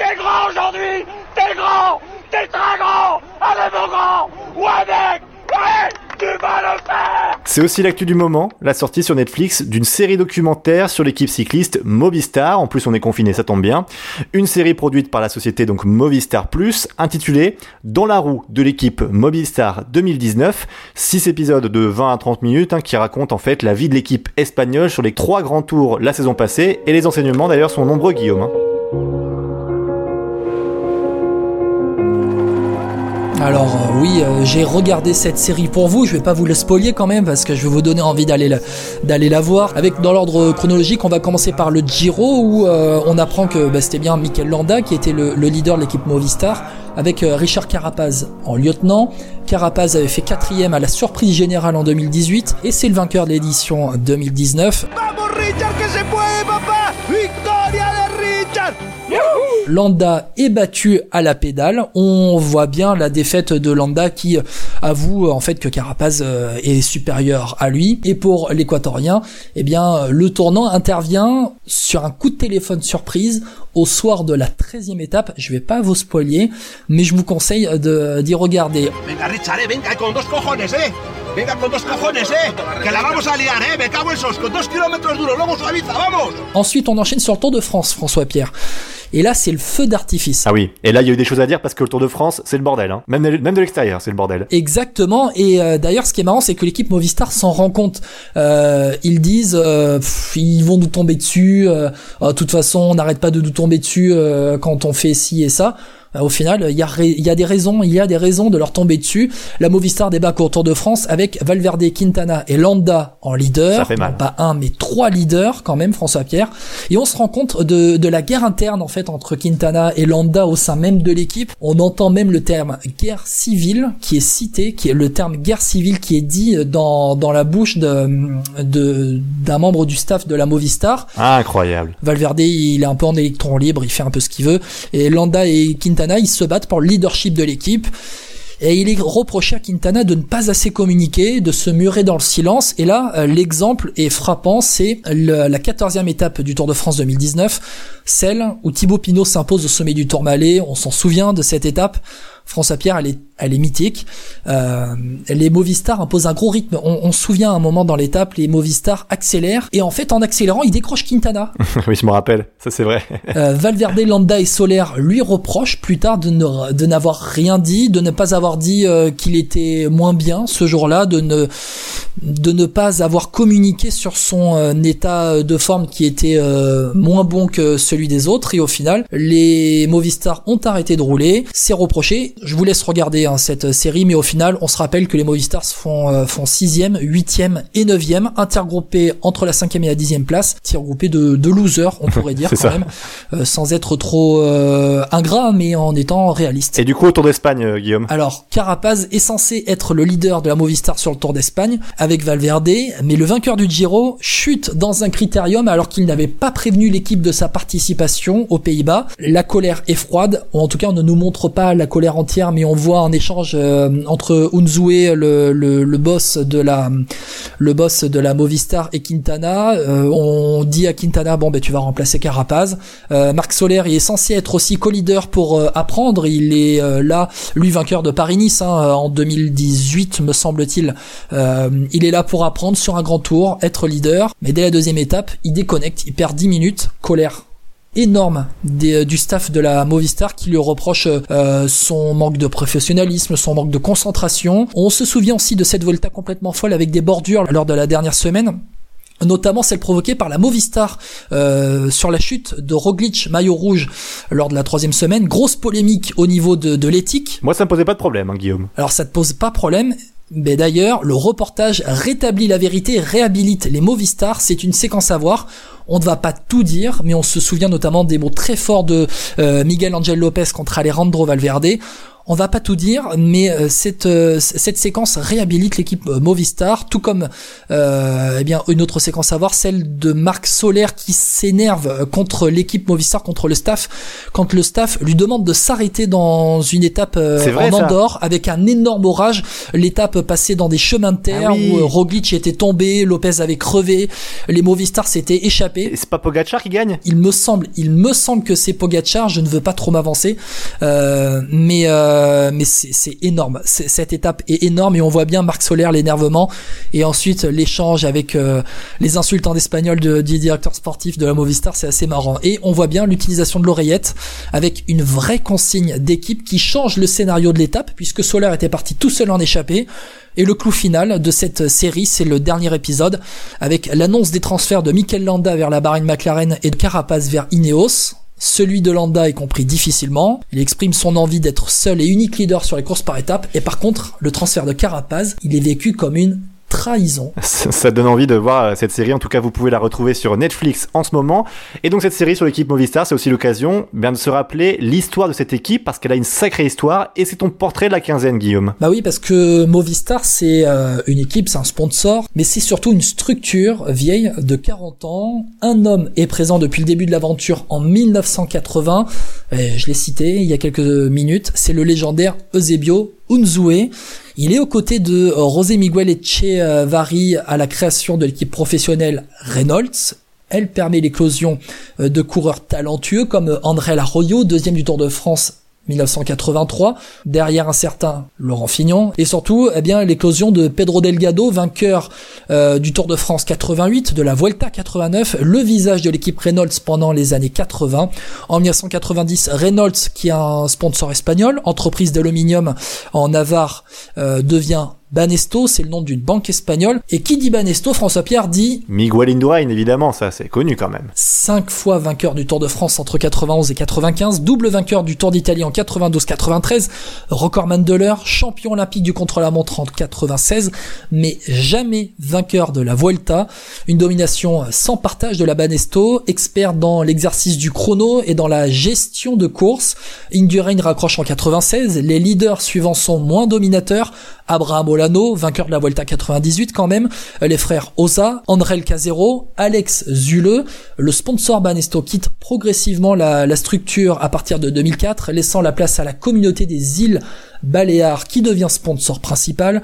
T'es grand aujourd'hui C'est aussi l'actu du moment, la sortie sur Netflix d'une série documentaire sur l'équipe cycliste Movistar. En plus, on est confiné, ça tombe bien. Une série produite par la société donc Movistar Plus, intitulée Dans la roue de l'équipe Movistar 2019. Six épisodes de 20 à 30 minutes hein, qui racontent en fait la vie de l'équipe espagnole sur les trois grands tours la saison passée. Et les enseignements d'ailleurs sont nombreux, Guillaume. hein. Alors euh, oui, euh, j'ai regardé cette série pour vous. Je vais pas vous le spoiler quand même parce que je vais vous donner envie d'aller la, d'aller la voir. Avec dans l'ordre chronologique, on va commencer par le Giro où euh, on apprend que bah, c'était bien Mikel Landa qui était le, le leader de l'équipe Movistar avec Richard Carapaz en lieutenant. Carapaz avait fait quatrième à la surprise générale en 2018 et c'est le vainqueur de l'édition 2019. Vamos Richard que se puede papá Victoria de Richard Landa est battu à la pédale. On voit bien la défaite de Landa qui avoue en fait que Carapaz euh, est supérieur à lui. Et pour l'équatorien, eh bien le tournant intervient sur un coup de téléphone surprise au soir de la 13e étape. Je vais pas vous spoiler, mais je vous conseille d'y regarder. Venga Richard, eh, venga con dos cojones, eh Venga con dos cojones, eh Que la vamos a liar, eh Me cago en sos, con dos kilómetros duros, luego suaviza, vamos Ensuite, on enchaîne sur le Tour de France, François Pierre. Et là, c'est le feu d'artifice. Ah oui, et là il y a eu des choses à dire parce que le Tour de France, c'est le bordel. Hein. Même, de- même de l'extérieur, c'est le bordel. Exactement. Et euh, d'ailleurs, ce qui est marrant, c'est que l'équipe Movistar s'en rend compte. Euh, ils disent, euh, pff, ils vont nous tomber dessus. euh, euh, de toute façon, on n'arrête pas de nous tomber dessus euh, quand on fait ci et ça. Euh, Au final, il y, a il y a des raisons, il y a des raisons de leur tomber dessus. La Movistar débarque au Tour de France avec Valverde, Quintana et Landa en leader. Ça fait mal. Non, pas un, mais trois leaders quand même, François Pierre. Et on se rend compte de, de la guerre interne en fait entre Quintana et Landa au sein même de l'équipe. On entend même le terme guerre civile qui est cité, qui est le terme guerre civile qui est dit dans, dans la bouche de de- d'un membre du staff de la Movistar. Ah, incroyable. Valverde, il est un peu en électron libre, il fait un peu ce qu'il veut. Et Landa et Quintana, ils se battent pour le leadership de l'équipe. Et il est reproché à Quintana de ne pas assez communiquer, de se murer dans le silence. Et là, euh, l'exemple est frappant, c'est la quatorzième étape du Tour de France 2019, celle où Thibaut Pinot s'impose au sommet du Tourmalet. On s'en souvient de cette étape. François Pierre, elle est, elle est mythique. Euh, les Movistar imposent un gros rythme. On, on se souvient à un moment dans l'étape, les Movistar accélèrent et en fait, en accélérant, ils décrochent Quintana. oui, je me rappelle, ça c'est vrai. Euh, Valverde, Landa et Soler lui reprochent plus tard de ne de n'avoir rien dit, de ne pas avoir dit euh, qu'il était moins bien ce jour-là, de ne de ne pas avoir communiqué sur son euh, état de forme qui était euh, moins bon que celui des autres. Et au final les Movistar ont arrêté de rouler, c'est reproché. Je vous laisse regarder hein, cette série, mais au final on se rappelle que les Movistar font euh, font sixième, huitième et neuvième, intergroupés entre la cinquième et la dixième place, intergroupés de de losers on pourrait dire quand ça. même, euh, sans être trop euh, ingrat mais en étant réaliste. Et du coup, au Tour d'Espagne, euh, Guillaume? Alors, Carapaz est censé être le leader de la Movistar sur le Tour d'Espagne avec Valverde, mais le vainqueur du Giro chute dans un critérium alors qu'il n'avait pas prévenu l'équipe de sa participation aux Pays-Bas. La colère est froide, ou en tout cas on ne nous montre pas la colère entière, mais on voit un échange euh, entre Unzue, le, le, le boss de la le boss de la Movistar et Quintana. Euh, on dit à Quintana bon ben tu vas remplacer Carapaz. Euh, Marc Soler il est censé être aussi co-leader pour euh, apprendre. Il est euh, là, lui vainqueur de Paris-Nice hein, en 2018 me semble-t-il. Euh, il est là pour apprendre sur un grand tour, être leader. Mais dès la deuxième étape, il déconnecte, il perd 10 minutes. Colère énorme des- du staff de la Movistar qui lui reproche euh, son manque de professionnalisme, son manque de concentration. On se souvient aussi de cette Volta complètement folle avec des bordures lors de la dernière semaine notamment celle provoquée par la Movistar euh, sur la chute de Roglic maillot rouge lors de la troisième semaine. Grosse polémique au niveau de, de l'éthique. Moi, ça me posait pas de problème, hein, Guillaume. Alors ça te pose pas problème. Mais d'ailleurs, le reportage rétablit la vérité, réhabilite les Movistar. C'est une séquence à voir. On ne va pas tout dire, mais on se souvient notamment des mots très forts de euh, Miguel Angel Lopez contre Alejandro Valverde. On va pas tout dire, mais euh, cette euh, cette séquence réhabilite l'équipe euh, Movistar, tout comme eh bien une autre séquence à voir, celle de Marc Solaire qui s'énerve contre l'équipe Movistar, contre le staff, quand le staff lui demande de s'arrêter dans une étape en Andorre avec un énorme orage, l'étape passée dans des chemins de terre ah où Roglic était tombé, Lopez avait crevé, les Movistar s'étaient échappés. C'est pas Pogacar qui gagne? Il me semble, il me semble que c'est Pogacar. Je ne veux pas trop m'avancer, mais euh, mais c'est énorme. Cette étape est énorme et on voit bien Marc Solaire l'énervement et ensuite l'échange avec euh, les insultes en espagnol de, du directeur sportif de la Movistar, c'est assez marrant. Et on voit bien l'utilisation de l'oreillette avec une vraie consigne d'équipe qui change le scénario de l'étape puisque Solaire était parti tout seul en échappée. Et le clou final de cette série, c'est le dernier épisode, avec l'annonce des transferts de Mikel Landa vers la Bahrain McLaren et de Carapace vers Ineos. Celui de Landa est compris difficilement. Il exprime son envie d'être seul et unique leader sur les courses par étapes. Et par contre, le transfert de Carapaz, il est vécu comme une trahison. Ça donne envie de voir euh, cette série. En tout cas, vous pouvez la retrouver sur Netflix en ce moment. Et donc cette série sur l'équipe Movistar, c'est aussi l'occasion bien de se rappeler l'histoire de cette équipe parce qu'elle a une sacrée histoire. Et c'est ton portrait de la quinzaine, Guillaume. Bah oui, parce que Movistar, c'est euh, une équipe, c'est un sponsor, mais c'est surtout une structure vieille de 40 ans. Un homme est présent depuis le début de l'aventure en 1980. Et je l'ai cité il y a quelques minutes. C'est le légendaire Eusebio Unzue. Il est aux côtés de José Miguel Echevarri à la création de l'équipe professionnelle Reynolds. Elle permet l'éclosion de coureurs talentueux comme André Arroyo, deuxième du Tour de France 1983, derrière un certain Laurent Fignon, et surtout eh bien l'éclosion de Pedro Delgado, vainqueur euh, du Tour de France 88, de la Vuelta 89, le visage de l'équipe Reynolds pendant les années 80. En 1990, Reynolds, qui est un sponsor espagnol, entreprise d'aluminium en Navarre, euh, devient Banesto, c'est le nom d'une banque espagnole. Et qui dit Banesto, François Pierre dit Miguel Indurain, évidemment, ça c'est connu quand même. Cinq fois vainqueur du Tour de France entre 91 et 95, double vainqueur du Tour d'Italie en 92-93, recordman de l'heure, champion olympique du contre-la-montre en 96, mais jamais vainqueur de la Vuelta. Une domination sans partage de la Banesto, expert dans l'exercice du chrono et dans la gestion de course. Indurain raccroche en 96, les leaders suivants sont moins dominateurs, Abraham Olano, vainqueur de la Vuelta 98 quand même, les frères Oza, André Casero, Alex Zule, le sponsor Banesto quitte progressivement la, la structure à partir de 2004, laissant la place à la communauté des îles Baléares qui devient sponsor principal.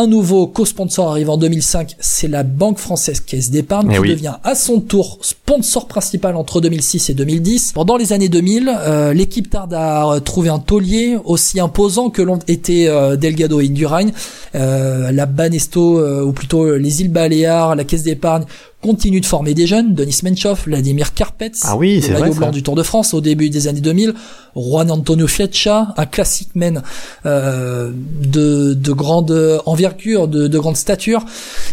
Un nouveau co-sponsor arrive en 2005, c'est la Banque Française Caisse d'Épargne eh qui devient à son tour sponsor principal entre 2006 et 2010. Pendant les années 2000, euh, l'équipe tarde à trouver un taulier aussi imposant que l'ont été euh, Delgado et Indurain. Euh, la Banesto, ou plutôt les îles Baléares, la Caisse d'Épargne continue de former des jeunes, Denis Menchov, Vladimir Karpets, ah oui, le maillot blanc du Tour de France au début des années 2000, Juan Antonio Fletcha, un classique men euh, de, de grande envergure, de, de grande stature,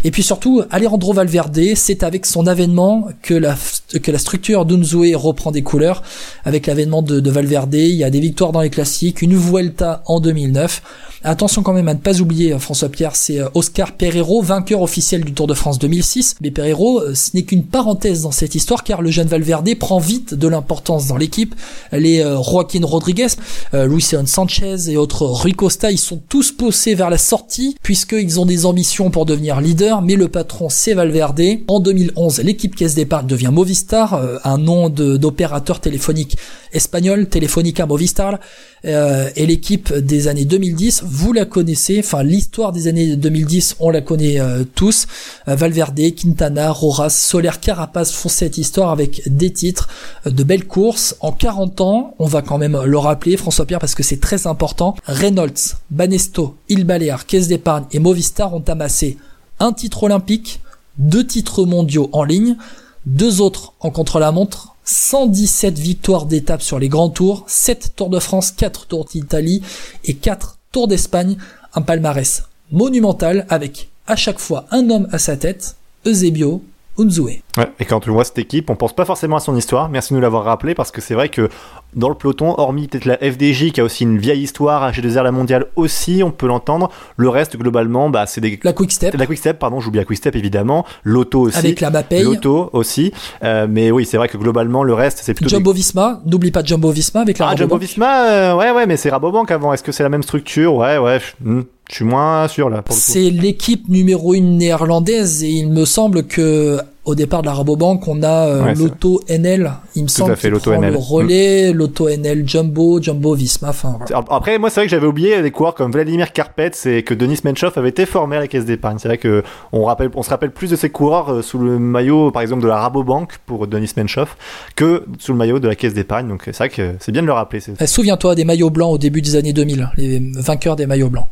et puis surtout Alejandro Valverde, c'est avec son avènement que la, que la structure d'Unzue reprend des couleurs, avec l'avènement de, de Valverde, il y a des victoires dans les classiques, une Vuelta en 2009, Attention quand même à ne pas oublier, euh, François Pierre, c'est euh, Oscar Pereiro, vainqueur officiel du Tour de France 2006. Mais Pereiro, euh, ce n'est qu'une parenthèse dans cette histoire car le jeune Valverde prend vite de l'importance dans l'équipe. Les Joaquin Rodriguez, Luis Sanchez et autres Rui Costa, ils sont tous poussés vers la sortie puisqu'ils ont des ambitions pour devenir leader. Mais le patron, c'est Valverde. En 2011, l'équipe Caisse d'épargne devient Movistar, un nom d'opérateur téléphonique espagnol, Telefonica Movistar. et l'équipe des années 2010 vous la connaissez, enfin l'histoire des années 2010, on la connaît euh, tous. Euh, Valverde, Quintana, Roras, Soler, Carapaz font cette histoire avec des titres, euh, de belles courses. En 40 ans, on va quand même le rappeler, François Pierre, parce que c'est très important. Reynolds, Banesto, Il Balear, Caisse d'épargne et Movistar ont amassé un titre olympique, deux titres mondiaux en ligne, deux autres en contre-la-montre, 117 victoires d'étape sur les grands tours, 7 Tours de France, 4 Tours d'Italie et 4 Tour d'Espagne, un palmarès monumental avec à chaque fois un homme à sa tête, Eusebio Unzue. Ouais, et quand on voit cette équipe, on pense pas forcément à son histoire. Merci de nous l'avoir rappelé parce que c'est vrai que dans le peloton, hormis peut-être la FDJ qui a aussi une vieille histoire, H2R la mondiale aussi, on peut l'entendre. Le reste, globalement, bah, c'est des. La Quick Step. La Quick Step, pardon, j'oublie la Quick Step évidemment. L'auto aussi. Avec la Mapei. L'auto aussi. Euh, mais oui, c'est vrai que globalement, le reste, c'est plutôt. Jumbo Visma. N'oublie pas Jumbo Visma avec la Ah, Jumbo Visma, euh, ouais, ouais, mais c'est Rabobank avant. Est-ce que c'est la même structure? Ouais, ouais. hmm, je suis moins sûr là. C'est l'équipe numéro une néerlandaise et il me semble que au départ de la Rabobank, on a euh, Ouais, l'auto NL. Il me semble à fait, prend NL. le relais, l'auto NL Jumbo, Jumbo Visma. Voilà. Après, moi, c'est vrai que j'avais oublié des coureurs comme Vladimir Karpets et que Denis Menchov avait été formé à la caisse d'épargne. C'est vrai que on, rappelle, on se rappelle plus de ces coureurs euh, sous le maillot, par exemple, de la Rabobank pour Denis Menchov que sous le maillot de la caisse d'épargne. Donc, c'est vrai que c'est bien de le rappeler. Eh, Souviens-toi des maillots blancs au début des années 2000, les vainqueurs des maillots blancs.